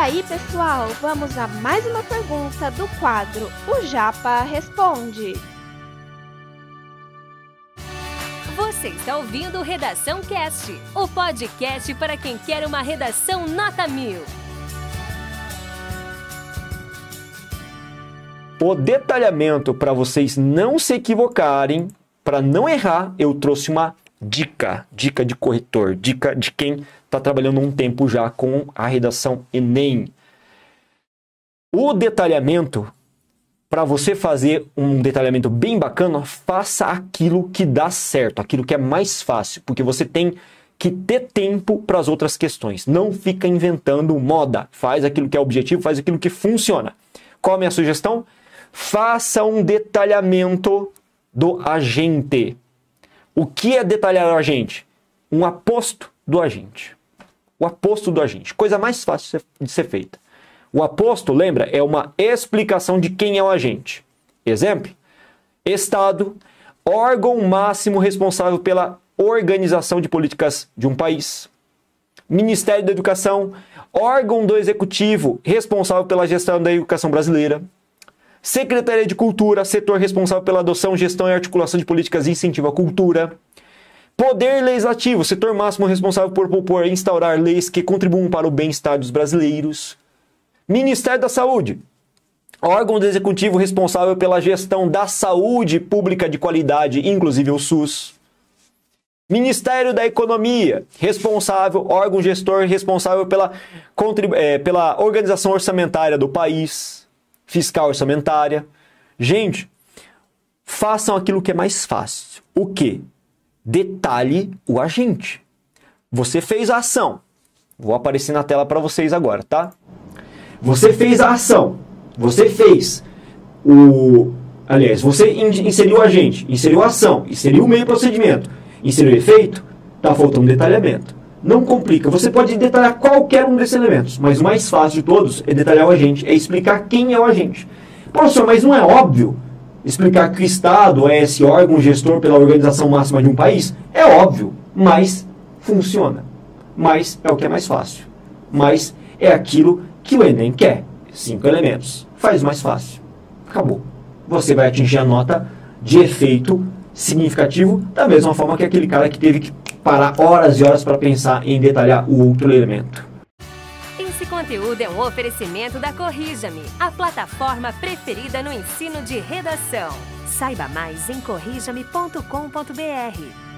aí, pessoal, vamos a mais uma pergunta do quadro O Japa Responde. Você está ouvindo Redação Cast, o podcast para quem quer uma redação nota mil. O detalhamento para vocês não se equivocarem, para não errar, eu trouxe uma dica, dica de corretor, dica de quem está trabalhando um tempo já com a redação Enem. O detalhamento, para você fazer um detalhamento bem bacana, faça aquilo que dá certo, aquilo que é mais fácil, porque você tem que ter tempo para as outras questões. Não fica inventando moda, faz aquilo que é objetivo, faz aquilo que funciona. Qual a minha sugestão? Faça um detalhamento do agente. O que é detalhar o agente? Um aposto do agente. O aposto do agente. Coisa mais fácil de ser feita. O aposto, lembra, é uma explicação de quem é o agente. Exemplo: Estado, órgão máximo responsável pela organização de políticas de um país. Ministério da Educação, órgão do executivo responsável pela gestão da educação brasileira. Secretaria de Cultura, setor responsável pela adoção, gestão e articulação de políticas e incentivo à cultura. Poder Legislativo, setor máximo responsável por propor e instaurar leis que contribuam para o bem-estar dos brasileiros. Ministério da Saúde, órgão do executivo responsável pela gestão da saúde pública de qualidade, inclusive o SUS. Ministério da Economia, responsável, órgão gestor responsável pela, é, pela organização orçamentária do país fiscal orçamentária. Gente, façam aquilo que é mais fácil. O que? Detalhe o agente. Você fez a ação. Vou aparecer na tela para vocês agora, tá? Você fez a ação. Você fez o. Aliás, você inseriu o agente, inseriu a ação, inseriu o meio procedimento, inseriu o efeito, tá faltando detalhamento. Não complica. Você pode detalhar qualquer um desses elementos, mas o mais fácil de todos é detalhar o agente, é explicar quem é o agente. Professor, mas não é óbvio explicar que o Estado é esse órgão gestor pela organização máxima de um país? É óbvio, mas funciona. Mas é o que é mais fácil. Mas é aquilo que o Enem quer. Cinco elementos. Faz mais fácil. Acabou. Você vai atingir a nota de efeito significativo da mesma forma que aquele cara que teve que parar horas e horas para pensar em detalhar o outro elemento. Esse conteúdo é um oferecimento da Corrija-me, a plataforma preferida no ensino de redação. Saiba mais em corrijame.com.br.